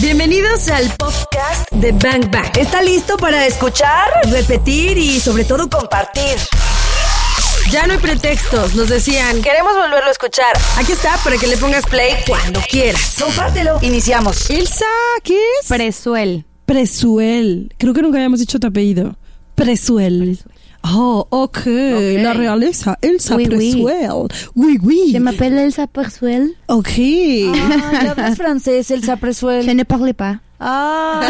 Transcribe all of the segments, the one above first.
Bienvenidos al podcast de Bang Bang. ¿Está listo para escuchar, repetir y sobre todo compartir? Ya no hay pretextos, nos decían. Queremos volverlo a escuchar. Aquí está para que le pongas play cuando quieras. Compártelo. Iniciamos. Elsa, ¿qué es? Presuel. Presuel. Creo que nunca habíamos dicho tu apellido. Presuel. Oh, ok. La realeza. Elsa Oui, oui. Presuel. Oui, oui. Je m'appelle Elsa Presuel. Ok. Ah, hablas francés, Elsa Presuel? Je ne parle pas. Ah,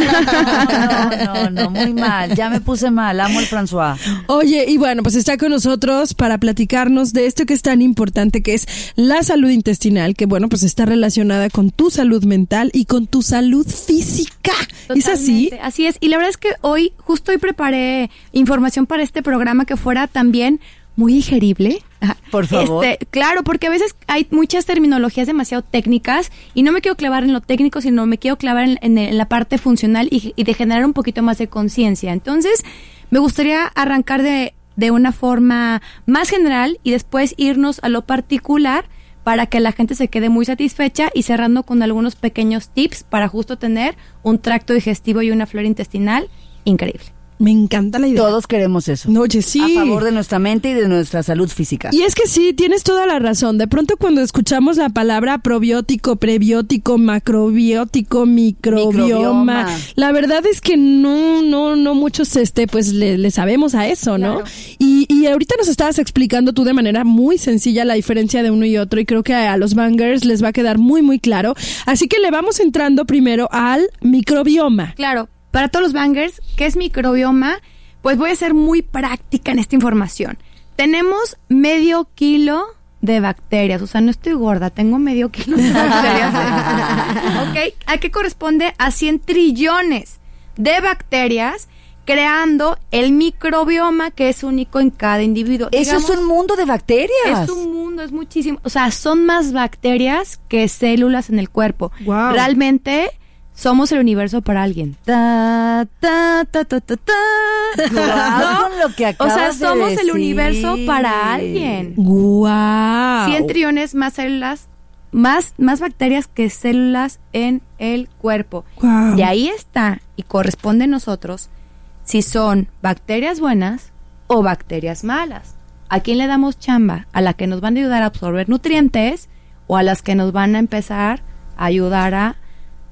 no, no, no, muy mal. Ya me puse mal. Amo el François. Oye, y bueno, pues está con nosotros para platicarnos de esto que es tan importante, que es la salud intestinal, que bueno, pues está relacionada con tu salud mental y con tu salud física. ¿Es así? Así es. Y la verdad es que hoy, justo hoy preparé información para este programa que fuera también muy digerible. Por favor. Este, claro, porque a veces hay muchas terminologías demasiado técnicas y no me quiero clavar en lo técnico, sino me quiero clavar en, en- en la parte funcional y, y de generar un poquito más de conciencia. Entonces, me gustaría arrancar de, de una forma más general y después irnos a lo particular para que la gente se quede muy satisfecha y cerrando con algunos pequeños tips para justo tener un tracto digestivo y una flora intestinal increíble. Me encanta la idea. Todos queremos eso. No, Oye, sí. A favor de nuestra mente y de nuestra salud física. Y es que sí, tienes toda la razón. De pronto cuando escuchamos la palabra probiótico, prebiótico, macrobiótico, microbioma, Microbioma. la verdad es que no, no, no muchos, este, pues le, le sabemos a eso, ¿no? Claro. Y, y ahorita nos estabas explicando tú de manera muy sencilla la diferencia de uno y otro y creo que a los bangers les va a quedar muy, muy claro. Así que le vamos entrando primero al microbioma. Claro, para todos los bangers, ¿qué es microbioma? Pues voy a ser muy práctica en esta información. Tenemos medio kilo de bacterias, o sea, no estoy gorda, tengo medio kilo de bacterias. ¿Ok? ¿A qué corresponde? A 100 trillones de bacterias creando el microbioma que es único en cada individuo. Eso Digamos, es un mundo de bacterias. es un mundo, es muchísimo. O sea, son más bacterias que células en el cuerpo. Guau. Realmente somos el universo para alguien. Ta, ta, ta, ta, ta, ta. Guau, con lo que O sea, de somos el universo para alguien. ¡Guau! 100 trillones más células, más, más bacterias que células en el cuerpo. Guau. Y ahí está, y corresponde a nosotros, si son bacterias buenas o bacterias malas. ¿A quién le damos chamba? ¿A la que nos van a ayudar a absorber nutrientes o a las que nos van a empezar a ayudar a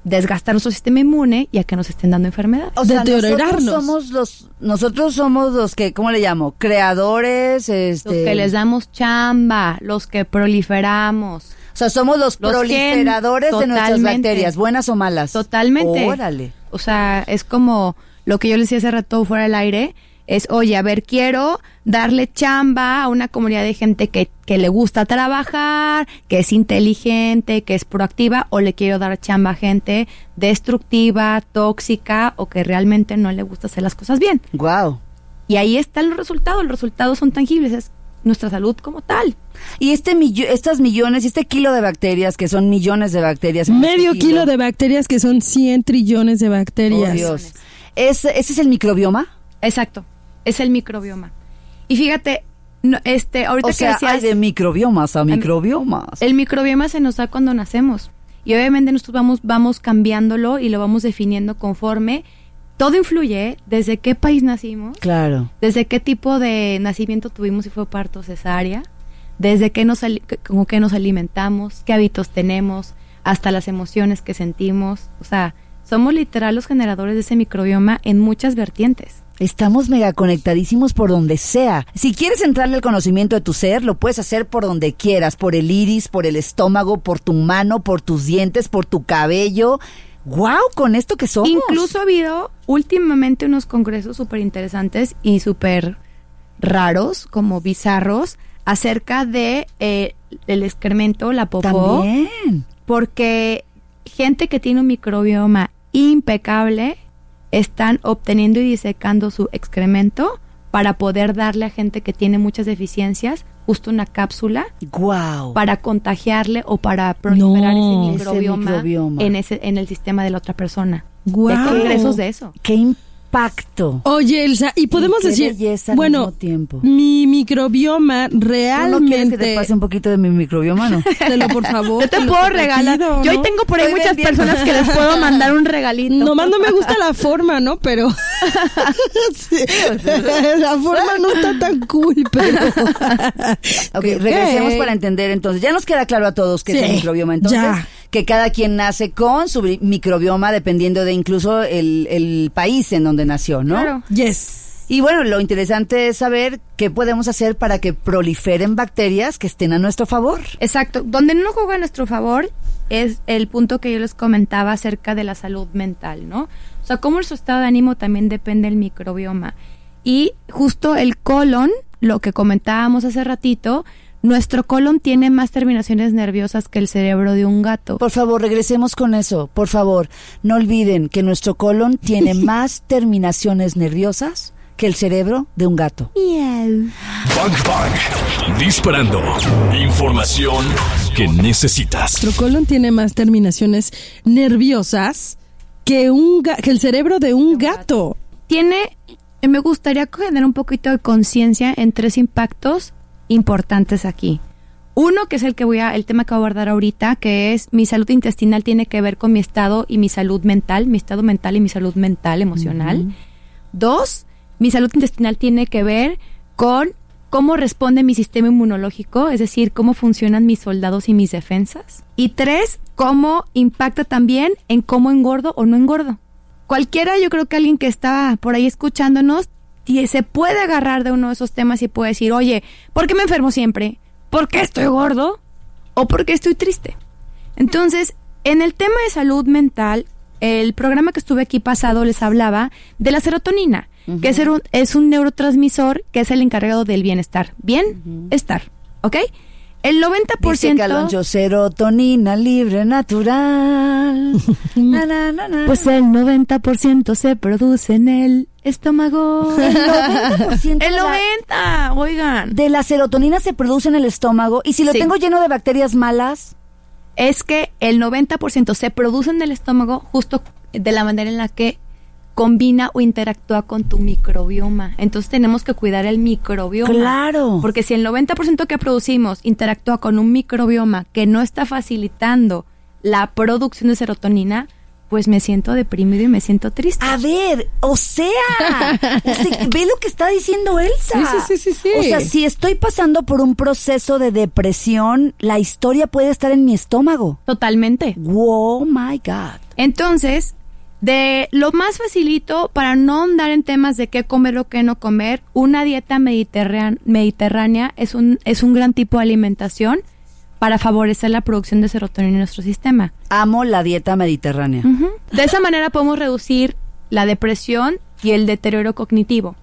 desgastar nuestro sistema inmune y a que nos estén dando enfermedades? O sea, nosotros Deteriorarnos. somos los, nosotros somos los que, ¿cómo le llamo? Creadores, este. Los que les damos chamba, los que proliferamos. O sea, somos los, Los proliferadores gen- de nuestras bacterias, buenas o malas. Totalmente. Órale. O sea, es como lo que yo les decía hace rato fuera del aire. Es, oye, a ver, quiero darle chamba a una comunidad de gente que, que le gusta trabajar, que es inteligente, que es proactiva, o le quiero dar chamba a gente destructiva, tóxica, o que realmente no le gusta hacer las cosas bien. Wow. Y ahí están los resultados. Los resultados son tangibles. Es nuestra salud como tal. Y este millo- estas millones, y este kilo de bacterias, que son millones de bacterias. en Medio este kilo de bacterias que son 100 trillones de bacterias. Oh, Dios. ¿Es, ¿Ese es el microbioma? Exacto. Es el microbioma. Y fíjate, no, este, ahorita O que sea, decías, hay de microbiomas a microbiomas. el microbioma se nos da cuando nacemos. Y obviamente nosotros vamos, vamos cambiándolo y lo vamos definiendo conforme. Todo influye, ¿eh? desde qué país nacimos, Claro. desde qué tipo de nacimiento tuvimos, si fue parto cesárea, desde qué nos, con qué nos alimentamos, qué hábitos tenemos, hasta las emociones que sentimos. O sea, somos literal los generadores de ese microbioma en muchas vertientes. Estamos mega conectadísimos por donde sea. Si quieres entrarle al conocimiento de tu ser, lo puedes hacer por donde quieras, por el iris, por el estómago, por tu mano, por tus dientes, por tu cabello. ¡Wow! Con esto que somos. Incluso ha habido últimamente unos congresos súper interesantes y súper raros, como bizarros, acerca de eh, el excremento, la popó, También. porque gente que tiene un microbioma impecable están obteniendo y disecando su excremento para poder darle a gente que tiene muchas deficiencias justo una cápsula ¡Wow! para contagiarle o para proliferar No. ese, Ese microbioma en ese en el sistema de la otra persona. Guau. Hay congresos de eso. ¡Qué impacto. Oye, Elsa, y podemos qué decir, al bueno, mismo tiempo. mi microbioma ¿Tú no quieres realmente... que te pase un poquito de mi microbioma, no? Te lo, por favor. Yo te puedo regalar. ¿no? Yo ahí tengo por ahí Estoy muchas vendiendo. personas que les puedo mandar un regalito. Nomás no me gusta la forma, ¿no? Pero... Sí. la forma no está tan cool, pero... Ok, regresemos para entender entonces. Ya nos queda claro a todos que es el microbioma. Entonces, ya. Que cada quien nace con su microbioma dependiendo de incluso el, el país en donde nació, ¿no? Claro. Yes. Y bueno, lo interesante es saber qué podemos hacer para que proliferen bacterias que estén a nuestro favor. Exacto. Donde no juega a nuestro favor es el punto que yo les comentaba acerca de la salud mental, ¿no? O sea, cómo su estado de ánimo también depende del microbioma. Y justo el colon, lo que comentábamos hace ratito, nuestro colon tiene más terminaciones nerviosas que el cerebro de un gato. Por favor, regresemos con eso. Por favor, no olviden que nuestro colon tiene más terminaciones nerviosas que el cerebro de un gato. Bang Bang. Disparando. Información que necesitas. Nuestro colon tiene más terminaciones nerviosas que, un ga- que el cerebro de un gato. tiene, eh, me gustaría generar un poquito de conciencia en tres impactos importantes aquí. Uno, que es el que voy a, el tema que voy a abordar ahorita, que es mi salud intestinal tiene que ver con mi estado y mi salud mental, mi estado mental y mi salud mental, emocional. Dos, mi salud intestinal tiene que ver con cómo responde mi sistema inmunológico, es decir, cómo funcionan mis soldados y mis defensas. Y tres, cómo impacta también en cómo engordo o no engordo. Cualquiera, yo creo que alguien que está por ahí escuchándonos, tie- se puede agarrar de uno de esos temas y puede decir, oye, ¿por qué me enfermo siempre? ¿Por qué estoy gordo? ¿O por qué estoy triste? Entonces, en el tema de salud mental, el programa que estuve aquí pasado les hablaba de la serotonina, que es un, es un neurotransmisor que es el encargado del bienestar. Bien, estar, ¿ok? El 90%... Dice Caloncho, serotonina libre, natural. Na, na, na, na. Pues el 90% se produce en el estómago. el 90% de El la- 90, oigan. de la serotonina se produce en el estómago y si lo Sí. tengo lleno de bacterias malas, Es que el 90% se produce en el estómago justo de la manera en la que combina o interactúa con tu microbioma. Entonces tenemos que cuidar el microbioma. Claro. Porque si el 90% que producimos interactúa con un microbioma que no está facilitando la producción de serotonina, pues me siento deprimido y me siento triste. A ver, o sea, o sea, ve lo que está diciendo Elsa. Sí, sí, sí, sí. O sea, si estoy pasando por un proceso de depresión, la historia puede estar en mi estómago. Totalmente. Oh my God. Entonces, de lo más facilito para no andar en temas de qué comer o qué no comer, una dieta mediterrán- mediterránea es un, es un gran tipo de alimentación para favorecer la producción de serotonina en nuestro sistema. Amo la dieta mediterránea. De esa manera podemos reducir la depresión y el deterioro cognitivo,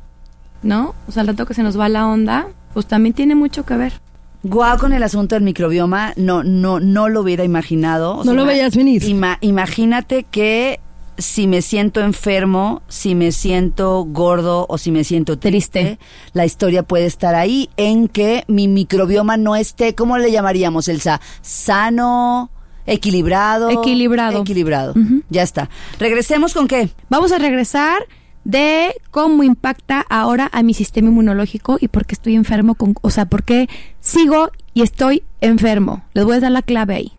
¿no? O sea, al rato que se nos va la onda, pues también tiene mucho que ver. Guau con el asunto del microbioma, no, no, no lo hubiera imaginado. O No lo veías venir. ima- imagínate que si me siento enfermo, si me siento gordo o si me siento triste, Triste. la historia puede estar ahí en que mi microbioma no esté, ¿cómo le llamaríamos, Elsa? Sano, equilibrado. Equilibrado. Equilibrado. Ya está. Regresemos con qué? Vamos a regresar de cómo impacta ahora a mi sistema inmunológico y por qué estoy enfermo, con, o sea, por qué sigo y estoy enfermo. Les voy a dar la clave ahí.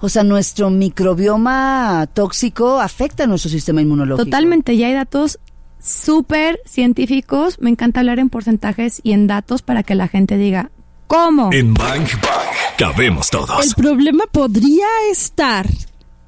O sea, nuestro microbioma tóxico afecta a nuestro sistema inmunológico. Totalmente, ya hay datos súper científicos. Me encanta hablar en porcentajes y en datos para que la gente diga, ¿cómo? En Bang Bang cabemos El todos. problema podría estar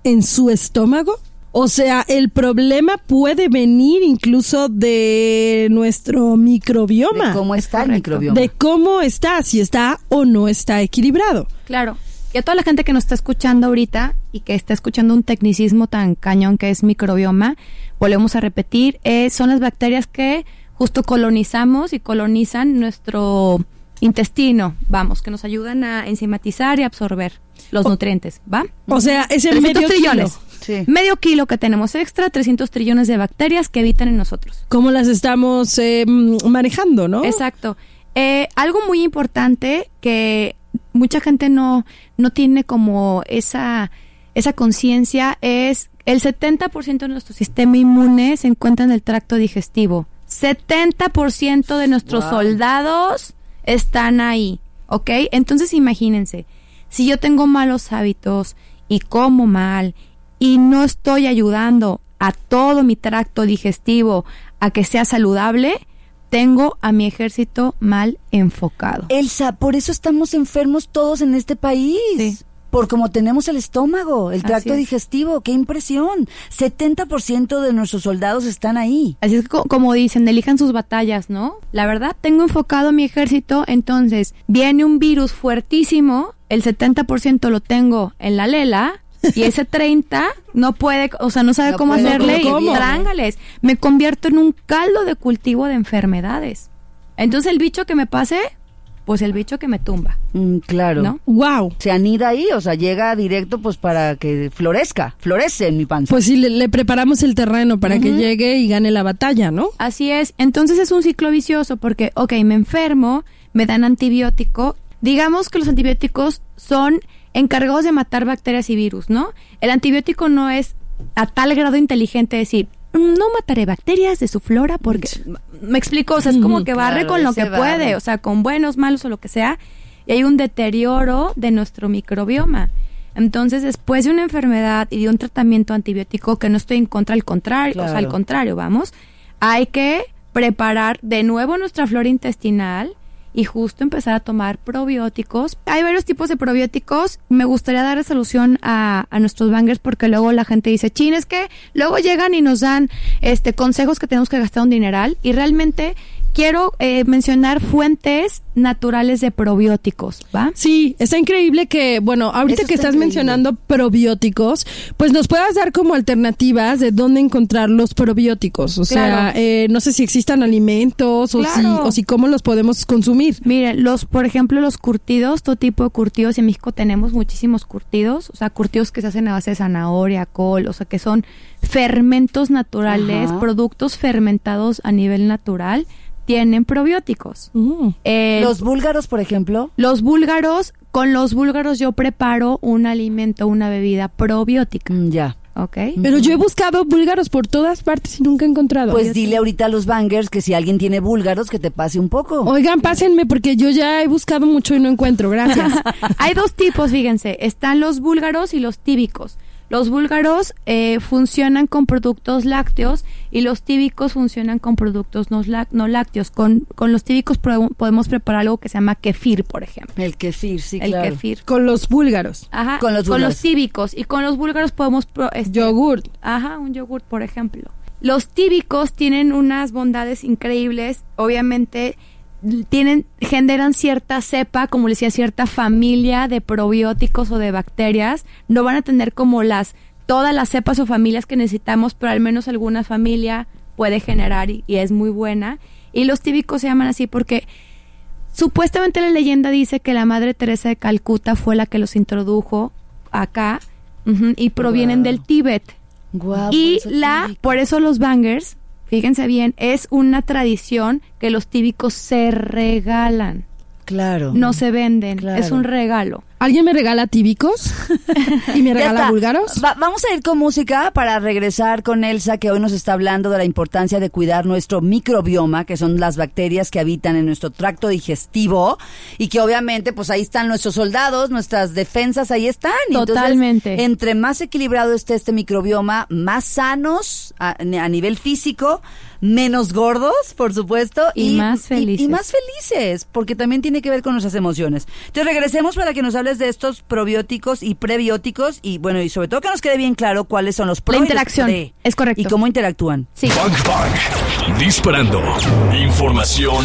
en su estómago. O sea, el problema puede venir incluso de nuestro microbioma. De cómo está el microbioma. de cómo está, si está o no está equilibrado. Claro. Y a toda la gente que nos está escuchando ahorita y que está escuchando un tecnicismo tan cañón que es microbioma, volvemos a repetir, eh, son las bacterias que justo colonizamos y colonizan nuestro intestino, vamos, que nos ayudan a enzimatizar y absorber los nutrientes, ¿va? O sea, es el 300 medio trillones. kilo. Sí. Medio kilo que tenemos extra, 300 trillones de bacterias que habitan en nosotros. ¿Cómo las estamos eh, mm, manejando, no? Exacto. Eh, algo muy importante que mucha gente no, no tiene como esa, esa conciencia es el 70% de nuestro sistema inmune se encuentra en el tracto digestivo. 70% de nuestros soldados están ahí, ¿ok? Entonces imagínense, si yo tengo malos hábitos y como mal y no estoy ayudando a todo mi tracto digestivo a que sea saludable, tengo a mi ejército mal enfocado. Elsa, por eso estamos enfermos todos en este país. Sí. Por como tenemos el estómago, el tracto es. digestivo, qué impresión. 70% de nuestros soldados están ahí. Así es que como dicen, elijan sus batallas, ¿no? La verdad, tengo enfocado mi ejército, entonces viene un virus fuertísimo, el 70% lo tengo en la lela. Y ese 30 no puede, o sea, no sabe No cómo puede, hacerle ¿cómo? y trángales. Me convierto en un caldo de cultivo de enfermedades. Entonces el bicho que me pase, pues el bicho que me tumba, Mm, claro. ¿no? Wow. Se anida ahí, o sea, llega directo pues para que florezca, florece en mi panza. Pues sí, le, le preparamos el terreno para que llegue y gane la batalla, ¿no? Así es. Entonces es un ciclo vicioso porque, ok, me enfermo, me dan antibiótico. Digamos que los antibióticos son encargados de matar bacterias y virus, ¿no? El antibiótico no es a tal grado inteligente decir, "Mm, no mataré bacterias de su flora porque... Me explico, o sea, es como que barre Claro, con lo que barre. puede, o sea, con buenos, malos o lo que sea, y hay un deterioro de nuestro microbioma. Entonces, después de una enfermedad y de un tratamiento antibiótico, que no estoy en contra, al contrario, o sea, al contrario, vamos, hay que preparar de nuevo nuestra flora intestinal y justo empezar a tomar probióticos. Hay varios tipos de probióticos. Me gustaría dar solución a, a nuestros bangers porque luego la gente dice, chin, es que luego llegan y nos dan este consejos que tenemos que gastar un dineral y realmente quiero eh, mencionar fuentes naturales de probióticos, ¿va? Sí, está increíble que, bueno, ahorita Eso que está estás increíble. mencionando probióticos, pues nos puedas dar como alternativas de dónde encontrar los probióticos. O sea, eh, no sé si existan alimentos o, si, o si cómo los podemos consumir. Miren, los, por ejemplo, los curtidos, todo tipo de curtidos. En México tenemos muchísimos curtidos, o sea, curtidos que se hacen a base de zanahoria, col, o sea, que son fermentos naturales, Ajá. productos fermentados a nivel natural, tienen probióticos. Mm. Eh, Los búlgaros, por ejemplo, los búlgaros, con los búlgaros yo preparo un alimento, una bebida probiótica, mm, ya. ¿ok? Pero yo he buscado búlgaros por todas partes y nunca he encontrado. Pues dile ahorita a los bangers que si alguien tiene búlgaros que te pase un poco. Oigan, pásenme porque yo ya he buscado mucho y no encuentro. Gracias. Hay dos tipos, fíjense. Están los búlgaros y los tíbicos. Los búlgaros eh, funcionan con productos lácteos y los tíbicos funcionan con productos no, lá- no lácteos. Con, con los tíbicos podemos preparar algo que se llama kefir, por ejemplo. El kefir, sí, El claro. kefir. Con los búlgaros. Ajá, Con los búlgaros. tíbicos. Y con los búlgaros podemos... pro- este, Yogurt. Ajá, un yogurt, por ejemplo. Los tíbicos tienen unas bondades increíbles. Obviamente tienen generan cierta cepa, como les decía, cierta familia de probióticos o de bacterias. No van a tener como las todas las cepas o familias que necesitamos, pero al menos alguna familia puede generar y, y es muy buena. Y los tíbicos se llaman así porque supuestamente la leyenda dice que la Madre Teresa de Calcuta fue la que los introdujo acá y provienen Wow. del Tíbet. Y por la, tíbico. por eso los bangers, fíjense bien, es una tradición que los tíbicos se regalan, Claro. no se venden, Claro. es un regalo. ¿Alguien me regala tíbicos? ¿Y me regala búlgaros? Va- vamos a ir con música para regresar con Elsa, que hoy nos está hablando de la importancia de cuidar nuestro microbioma, que son las bacterias que habitan en nuestro tracto digestivo y que obviamente, pues ahí están nuestros soldados, nuestras defensas, ahí están. Y entonces, Totalmente. entre más equilibrado esté este microbioma, más sanos a, a nivel físico, menos gordos, por supuesto, Y más felices. y más felices, porque también tiene que ver con nuestras emociones. Entonces regresemos para que nos hables de estos probióticos y prebióticos y bueno, y sobre todo que nos quede bien claro cuáles son los pro La y los interacción, pre, es correcto. Y cómo interactúan. Sí. Bang Bang. Disparando. Información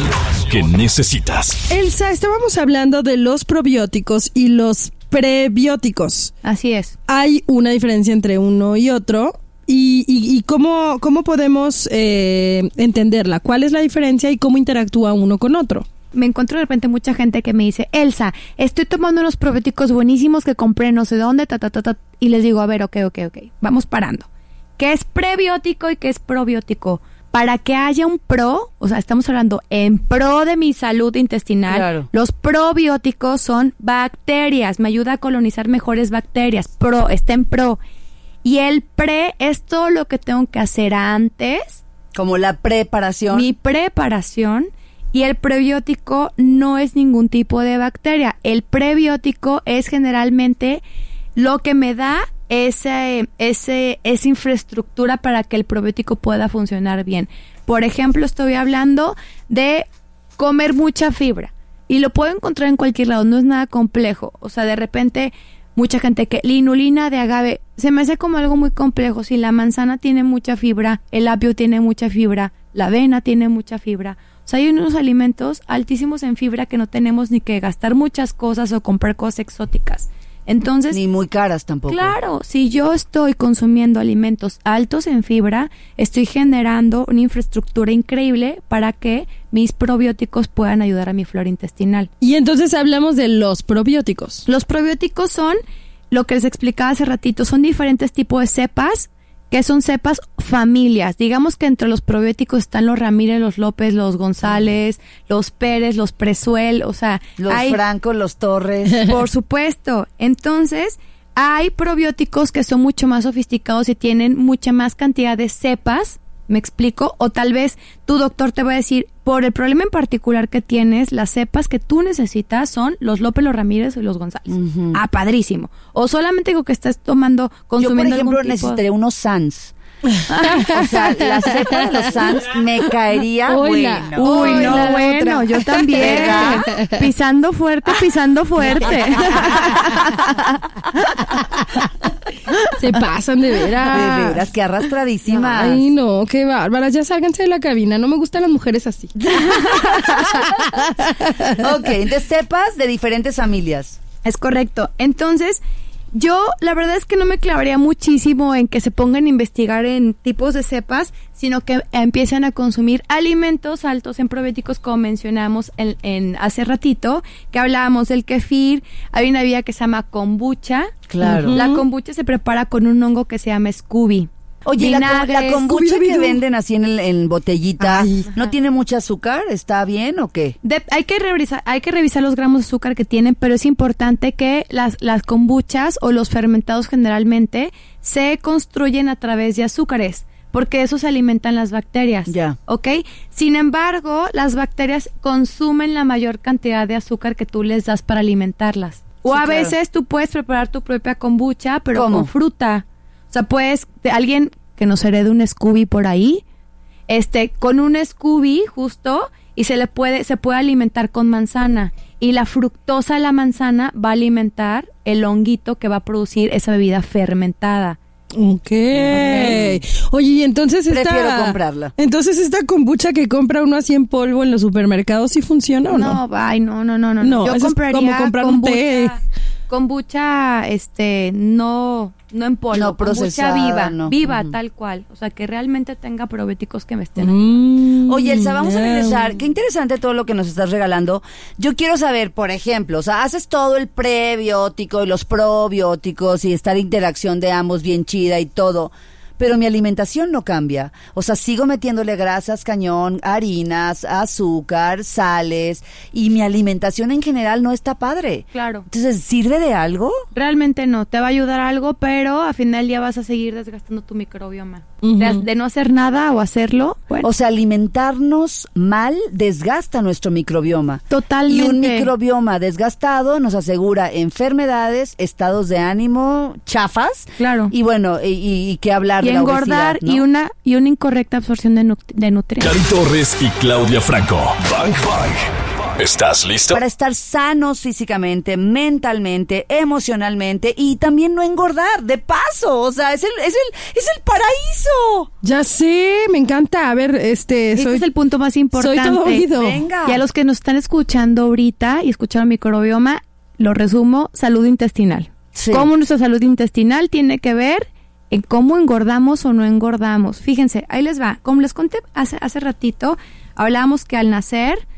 que necesitas. Elsa, estábamos hablando de los probióticos y los prebióticos. Así es. Hay una diferencia entre uno y otro. ¿Y, y- y cómo, cómo podemos eh, entenderla? ¿Cuál es la diferencia y cómo interactúa uno con otro? Me encuentro de repente mucha gente que me dice, Elsa, estoy tomando unos probióticos buenísimos que compré no sé dónde, ta, ta, ta, ta", y les digo, a ver, ok, ok, ok, vamos parando. ¿Qué es prebiótico y qué es probiótico? Para que haya un pro, o sea, estamos hablando en pro de mi salud intestinal, Claro. los probióticos son bacterias, me ayuda a colonizar mejores bacterias, pro, está en pro. Y el pre es todo lo que tengo que hacer antes, Como la preparación. mi preparación. Y el prebiótico no es ningún tipo de bacteria. El prebiótico es generalmente lo que me da ese, ese, esa infraestructura para que el probiótico pueda funcionar bien. Por ejemplo, estoy hablando de comer mucha fibra. Y lo puedo encontrar en cualquier lado, no es nada complejo. O sea, de repente, mucha gente que la inulina de agave se me hace como algo muy complejo. Si la manzana tiene mucha fibra, el apio tiene mucha fibra, la avena tiene mucha fibra. O sea, hay unos alimentos altísimos en fibra que no tenemos ni que gastar muchas cosas o comprar cosas exóticas. Entonces, Ni muy caras tampoco. Claro, si yo estoy consumiendo alimentos altos en fibra, estoy generando una infraestructura increíble para que mis probióticos puedan ayudar a mi flora intestinal. Y entonces hablamos de los probióticos. Los probióticos son, lo que les explicaba hace ratito, son diferentes tipos de cepas, que son cepas familias. Digamos que entre los probióticos están los Ramírez, los López, los González, los Pérez, los Presuel, o sea, Los hay Franco, los Torres. por supuesto. Entonces, hay probióticos que son mucho más sofisticados y tienen mucha más cantidad de cepas. ¿Me explico? O tal vez tu doctor te va a decir, por el problema en particular que tienes, las cepas que tú necesitas son los López, los Ramírez y los González. Ah, padrísimo. O solamente digo que estás tomando, Yo, por consumiendo ejemplo, algún tipo- necesitaría unos Sans. O sea, la cepa de los Sans me caería bueno. Uy, Uy, no, bueno, otra. yo también. ¿Verdad? pisando fuerte, pisando fuerte. Se pasan de veras. De veras, que arrastradísimas. Ay, no, qué bárbaras. Ya sálganse de la cabina. No me gustan las mujeres así. ok, entonces cepas de diferentes familias. Es correcto. Entonces, yo la verdad es que no me clavaría muchísimo en que se pongan a investigar en tipos de cepas, sino que empiecen a consumir alimentos altos en probióticos, como mencionamos en, en hace ratito, que hablábamos del kefir. Hay una vía que se llama kombucha. Claro. La kombucha se prepara con un hongo que se llama Scooby. Oye, la, la kombucha que venden así en, el- en botellita, Ay. ¿no tiene mucho azúcar? ¿Está bien o qué? De- hay, que revisar, hay que revisar los gramos de azúcar que tienen, pero es importante que las, las kombuchas o los fermentados generalmente se construyen a través de azúcares, porque eso se alimentan las bacterias. Ya. ¿Ok? Sin embargo, las bacterias consumen la mayor cantidad de azúcar que tú les das para alimentarlas. O Sí, a claro. veces tú puedes preparar tu propia kombucha, pero ¿Cómo? con fruta. O sea, puedes, de alguien que nos herede un Scooby por ahí, este, con un Scooby justo, y se le puede, se puede alimentar con manzana. Y la fructosa de la manzana va a alimentar el honguito que va a producir esa bebida fermentada. Ok. Oye, y entonces esta... Prefiero comprarla. Entonces esta kombucha que compra uno así en polvo en los supermercados, ¿sí funciona o no? No, ay, no, no, no, no. No, Yo eso es compraría como comprar un té. Kombucha, este, no, no en polvo, No kombucha procesada, viva, no. viva tal cual, o sea, que realmente tenga probióticos que me estén. Mm, Oye, Elsa, vamos a regresar. Qué interesante todo lo que nos estás regalando. Yo quiero saber, por ejemplo, o sea, haces todo el prebiótico y los probióticos y esta interacción de ambos bien chida y todo. Pero mi alimentación no cambia. O sea, sigo metiéndole grasas, cañón, harinas, azúcar, sales. Y mi alimentación en general no está padre. Claro. Entonces, ¿sirve de algo? Realmente no, te va a ayudar algo, pero a final del día vas a seguir desgastando tu microbioma. De, de no hacer nada o hacerlo, bueno, O sea, alimentarnos mal desgasta nuestro microbioma. totalmente. Y un microbioma desgastado nos asegura enfermedades, estados de ánimo, chafas. Claro. Y bueno, y, y- y qué hablar y de la engordar obesidad, ¿no? y una y una incorrecta absorción de, nu- de nutrientes. Cari Torres y Claudia Franco. Bang Bang. ¿Estás listo? Para estar sanos físicamente, mentalmente, emocionalmente y también no engordar, de paso. O sea, es el, es el, es el paraíso. Ya sé, me encanta. A ver, este, Este soy, es el punto más importante. soy todo oído. Venga. Y a los que nos están escuchando ahorita y escucharon microbioma, lo resumo, salud intestinal. Sí. Cómo nuestra salud intestinal tiene que ver en cómo engordamos o no engordamos. Fíjense, ahí les va. Como les conté hace, hace ratito, hablábamos que al nacer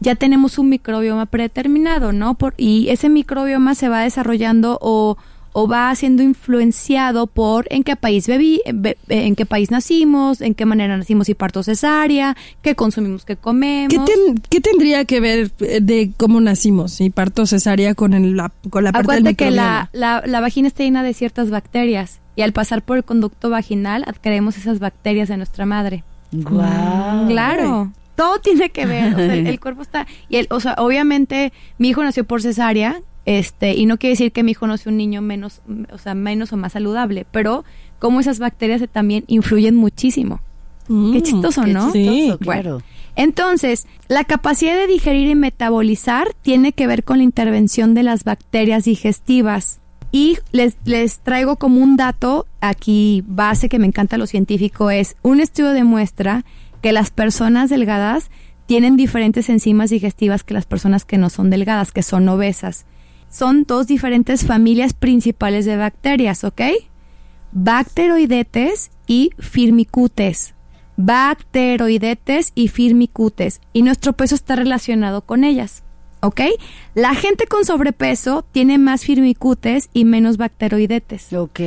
ya tenemos un microbioma predeterminado, ¿no? Por, y ese microbioma se va desarrollando o, o va siendo influenciado por en qué país bebi- be- en qué país nacimos, en qué manera nacimos y parto cesárea, qué consumimos, qué comemos. ¿Qué, ten- qué tendría que ver eh, de cómo nacimos y parto cesárea con, el, la, con la parte del Acuérdate que la, la, la vagina está llena de ciertas bacterias. y al pasar por el conducto vaginal adquirimos esas bacterias de nuestra madre. Guau. Claro. Todo tiene que ver, o sea, el, el cuerpo está y el, o sea, obviamente mi hijo nació por cesárea, este, y no quiere decir que mi hijo no sea un niño menos, o sea, menos o más saludable, pero como esas bacterias también influyen muchísimo. Qué chistoso, Qué ¿no? Sí, chistoso, Bueno, claro. Entonces, la capacidad de digerir y metabolizar tiene que ver con la intervención de las bacterias digestivas. Y les, les traigo como un dato aquí base que me encanta lo científico es un estudio demuestra que las personas delgadas tienen diferentes enzimas digestivas que las personas que no son delgadas, que son obesas. Son dos diferentes familias principales de bacterias, ¿ok? Bacteroidetes y firmicutes. Bacteroidetes y firmicutes. Y nuestro peso está relacionado con ellas. ¿Ok? La gente con sobrepeso tiene más firmicutes y menos bacteroidetes. Ok.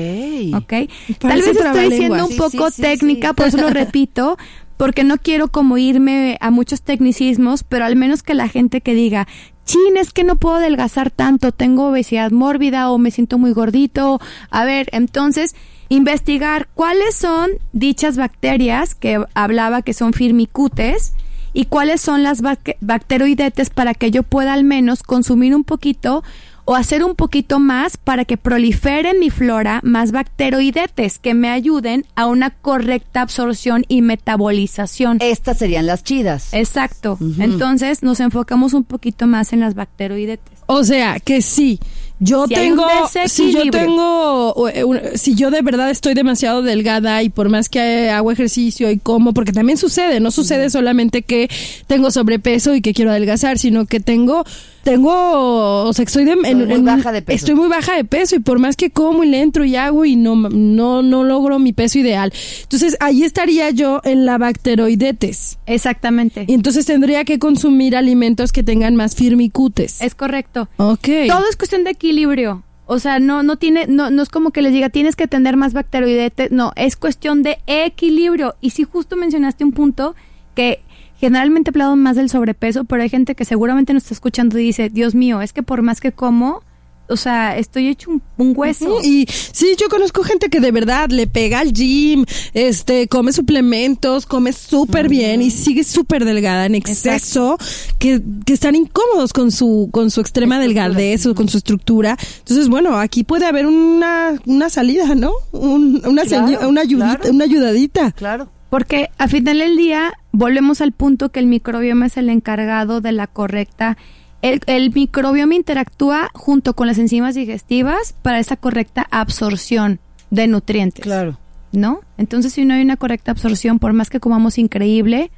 ¿Ok? Tal vez estoy siendo un Sí, poco sí, sí, técnica, sí. por eso lo repito, porque no quiero como irme a muchos tecnicismos, pero al menos que la gente que diga, chin, es que no puedo adelgazar tanto, tengo obesidad mórbida o me siento muy gordito. A ver, entonces, investigar cuáles son dichas bacterias que hablaba que son firmicutes y cuáles son las bac- bacteroidetes para que yo pueda al menos consumir un poquito o hacer un poquito más para que prolifere en mi flora más bacteroidetes que me ayuden a una correcta absorción y metabolización. Estas serían las chidas. Exacto. Entonces nos enfocamos un poquito más en las bacteroidetes. O sea, que sí. Yo Si tengo, si yo tengo, eh, si yo de verdad estoy demasiado delgada y por más que hago ejercicio y como, porque también sucede, no sucede solamente que tengo sobrepeso y que quiero adelgazar, sino que tengo, tengo, o sea, estoy de, Estoy muy baja de peso. Estoy muy baja de peso y por más que como y le entro y hago y no, no, no logro mi peso ideal. Entonces ahí estaría yo en la bacteroidetes. Exactamente. Y entonces tendría que consumir alimentos que tengan más firmicutes. Es correcto. Ok. Todo es cuestión de equilibrio. O sea, no, no tiene, no, no es como que les diga tienes que tener más bacteroidetes. No, es cuestión de equilibrio. Y si justo mencionaste un punto que generalmente hablado más del sobrepeso, pero hay gente que seguramente nos está escuchando y dice, Dios mío, es que por más que como, o sea, estoy hecho un, un hueso. Y sí, yo conozco gente que de verdad le pega al gym, este, come suplementos, come súper bien y sigue súper delgada en exceso, que, que están incómodos con su, con su extrema delgadez o con su estructura. Entonces, bueno, aquí puede haber una, una salida, ¿no? Un- una, Claro, una, ayudita, claro. una ayudadita. Claro. Porque a final del día volvemos al punto que el microbioma es el encargado de la correcta. El, el microbioma interactúa junto con las enzimas digestivas para esa correcta absorción de nutrientes. Claro. ¿No? Entonces, si no hay una correcta absorción, por más que comamos increíble,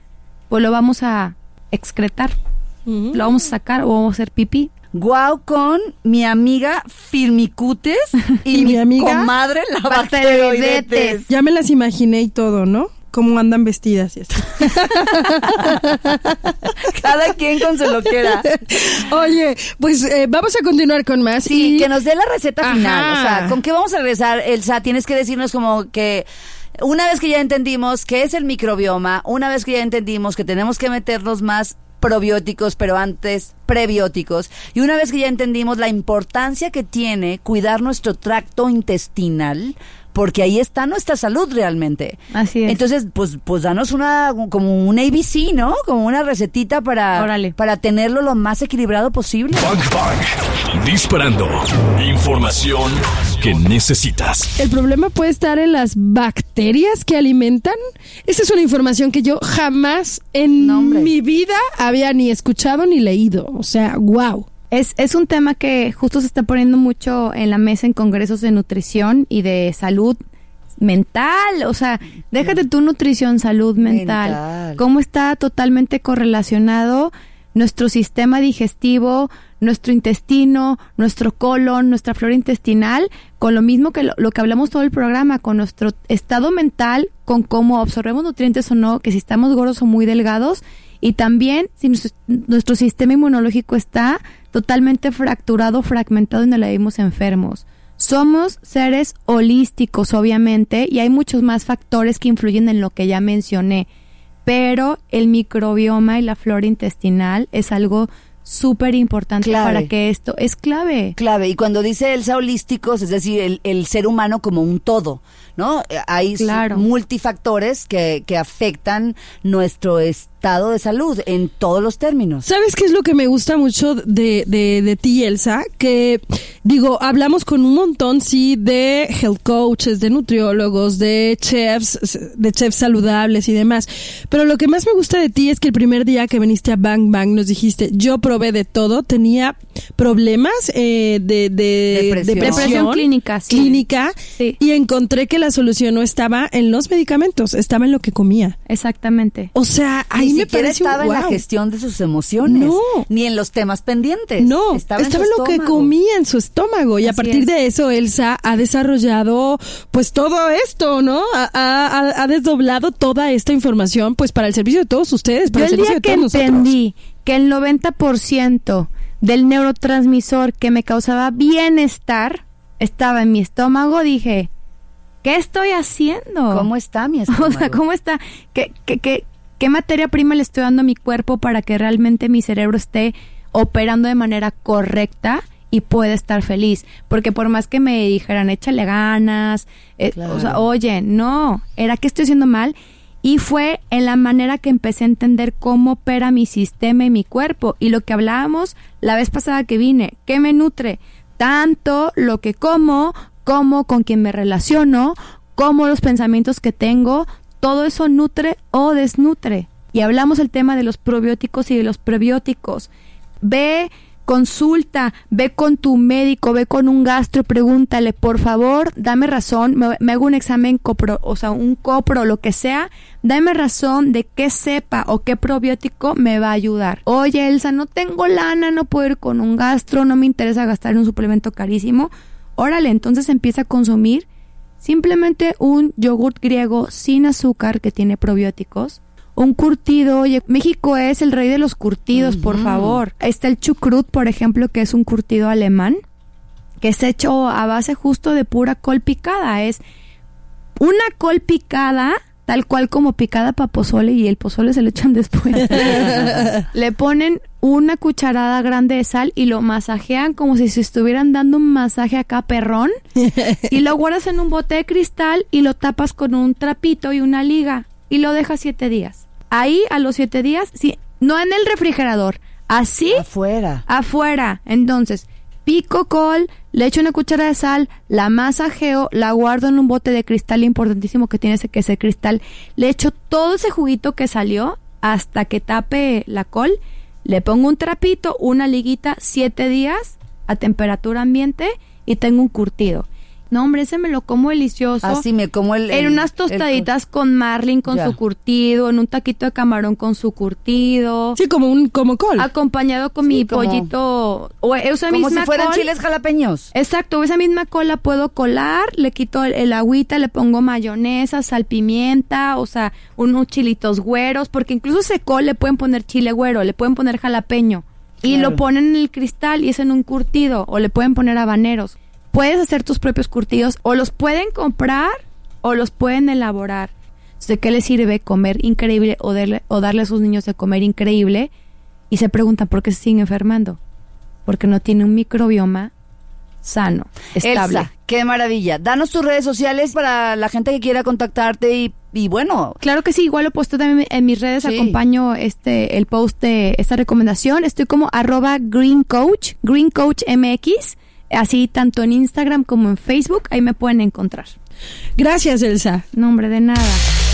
pues lo vamos a excretar. Lo vamos a sacar o vamos a hacer pipí. Guau con mi amiga Firmicutes y, ¿Y mi, mi amiga? comadre la Bacteroidetes. bacteroidetes. Ya me las imaginé y todo, ¿no? Cómo andan vestidas y así. Cada quien con su loquera. Oye, pues eh, vamos a continuar con más. Sí, y- que nos dé la receta Ajá. final. O sea, ¿con qué vamos a regresar, Elsa? Tienes que decirnos como que una vez que ya entendimos qué es el microbioma, una vez que ya entendimos que tenemos que meternos más probióticos, pero antes prebióticos, y una vez que ya entendimos la importancia que tiene cuidar nuestro tracto intestinal, porque ahí está nuestra salud realmente. Así es. Entonces, pues, pues danos una, como un ABC, ¿no? Como una recetita para, Órale. para tenerlo lo más equilibrado posible. Bang Bang. Disparando. Información que necesitas. El problema puede estar en las bacterias que alimentan. Esa es una información que yo jamás en No, mi vida había ni escuchado ni leído. O sea, wow. Es, es un tema que justo se está poniendo mucho en la mesa en congresos de nutrición y de salud mental. O sea, déjate tu nutrición, salud mental. Mental. Cómo está totalmente correlacionado nuestro sistema digestivo, nuestro intestino, nuestro colon, nuestra flora intestinal, con lo mismo que lo, lo que hablamos todo el programa, con nuestro estado mental, con cómo absorbemos nutrientes o no, que si estamos gordos o muy delgados, y también si nuestro, nuestro sistema inmunológico está totalmente fracturado, fragmentado y nos la vimos enfermos. Somos seres holísticos, obviamente, y hay muchos más factores que influyen en lo que ya mencioné, pero el microbioma y la flora intestinal es algo súper importante para que esto es clave. Clave. Y cuando dice Elsa holísticos, es decir, el, el ser humano como un todo, ¿no? Eh, Hay Claro. multifactores que, que afectan nuestro estado de salud en todos los términos. ¿Sabes qué es lo que me gusta mucho de, de, de ti, Elsa? Que, digo, hablamos con un montón, sí, de health coaches, de nutriólogos, de chefs, de chefs saludables y demás. Pero lo que más me gusta de ti es que el primer día que viniste a Bang Bang nos dijiste, yo probé de todo, tenía problemas eh, de, de Depresión. Depresión clínica, sí. clínica, Sí. y encontré que la solución no estaba en los medicamentos, estaba en lo que comía. Exactamente. O sea, ahí Ni me siquiera parece un estaba en la gestión de sus emociones, No. ni en los temas pendientes. No, estaba, estaba, en, lo que comía en su estómago y a partir es. de eso Elsa ha desarrollado pues todo esto, ¿no? Ha, ha- ha desdoblado toda esta información pues para el servicio de todos ustedes, Yo para el el servicio día de que todos nosotros. entendí que el 90% del neurotransmisor que me causaba bienestar estaba en mi estómago, dije, ¿qué estoy haciendo? ¿Cómo está mi O estómago? sea, ¿cómo está? ¿Qué, qué, qué, qué materia prima le estoy dando a mi cuerpo para que realmente mi cerebro esté operando de manera correcta y pueda estar feliz? Porque por más que me dijeran, échale ganas, eh, o sea, oye, no, era que estoy haciendo mal. Y fue en la manera que empecé a entender cómo opera mi sistema y mi cuerpo. Y lo que hablábamos la vez pasada que vine, ¿qué me nutre? Tanto lo que como, como con quien me relaciono, como los pensamientos que tengo, todo eso nutre o desnutre. Y hablamos el tema de los probióticos y de los prebióticos. Ve, consulta, ve con tu médico, ve con un gastro, pregúntale, por favor, dame razón, me, me hago un examen copro, o sea, un copro, lo que sea, dame razón de qué sepa o qué probiótico me va a ayudar. Oye, Elsa, no tengo lana, no puedo ir con un gastro, no me interesa gastar un suplemento carísimo. Órale, entonces empieza a consumir simplemente un yogurt griego sin azúcar que tiene probióticos. Un curtido, oye, México es el rey de los curtidos, por favor. Está el chucrut, por ejemplo, que es un curtido alemán, que es hecho a base justo de pura col picada. Es una col picada, tal cual como picada para pozole y el pozole se lo echan después. Le ponen una cucharada grande de sal y lo masajean como si se estuvieran dando un masaje acá perrón y lo guardas en un bote de cristal y lo tapas con un trapito y una liga y lo dejas siete días. Ahí a los siete días, sí, no en el refrigerador, así Afuera. afuera. Entonces, pico col, le echo una cuchara de sal, la masajeo, la guardo en un bote de cristal importantísimo que tiene ese que ese cristal, le echo todo ese juguito que salió hasta que tape la col, le pongo un trapito, una liguita, siete días a temperatura ambiente y tengo un curtido. No, hombre, ese me lo como delicioso. Así me como el... En el- unas el- tostaditas con marlin con Ya. su curtido, en un taquito de camarón con su curtido. Sí, como un como col. Acompañado con mi como- pollito. O esa Como misma si fueran col. chiles jalapeños. Exacto, esa misma col la puedo colar, le quito el, el agüita, le pongo mayonesa, sal, pimienta, o sea, unos chilitos güeros, porque incluso ese col le pueden poner chile güero, le pueden poner jalapeño. Y Claro. lo ponen en el cristal y es en un curtido, o le pueden poner habaneros. Puedes hacer tus propios curtidos, o los pueden comprar, o los pueden elaborar. ¿De qué les sirve comer increíble o, darle, o darle a sus niños de comer increíble? Y se preguntan por qué se siguen enfermando. Porque no tiene un microbioma sano, estable. Elsa, qué maravilla. Danos tus redes sociales para la gente que quiera contactarte y, y bueno, Claro que sí, igual lo he puesto también en mis redes, Sí. acompaño este el post de esta recomendación. Estoy como arroba Green Coach, Green Coach MX, así tanto en Instagram como en Facebook, ahí me pueden encontrar. Gracias, Elsa. Nombre de nada.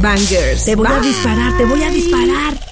Bangers. Te voy a disparar, te voy a disparar.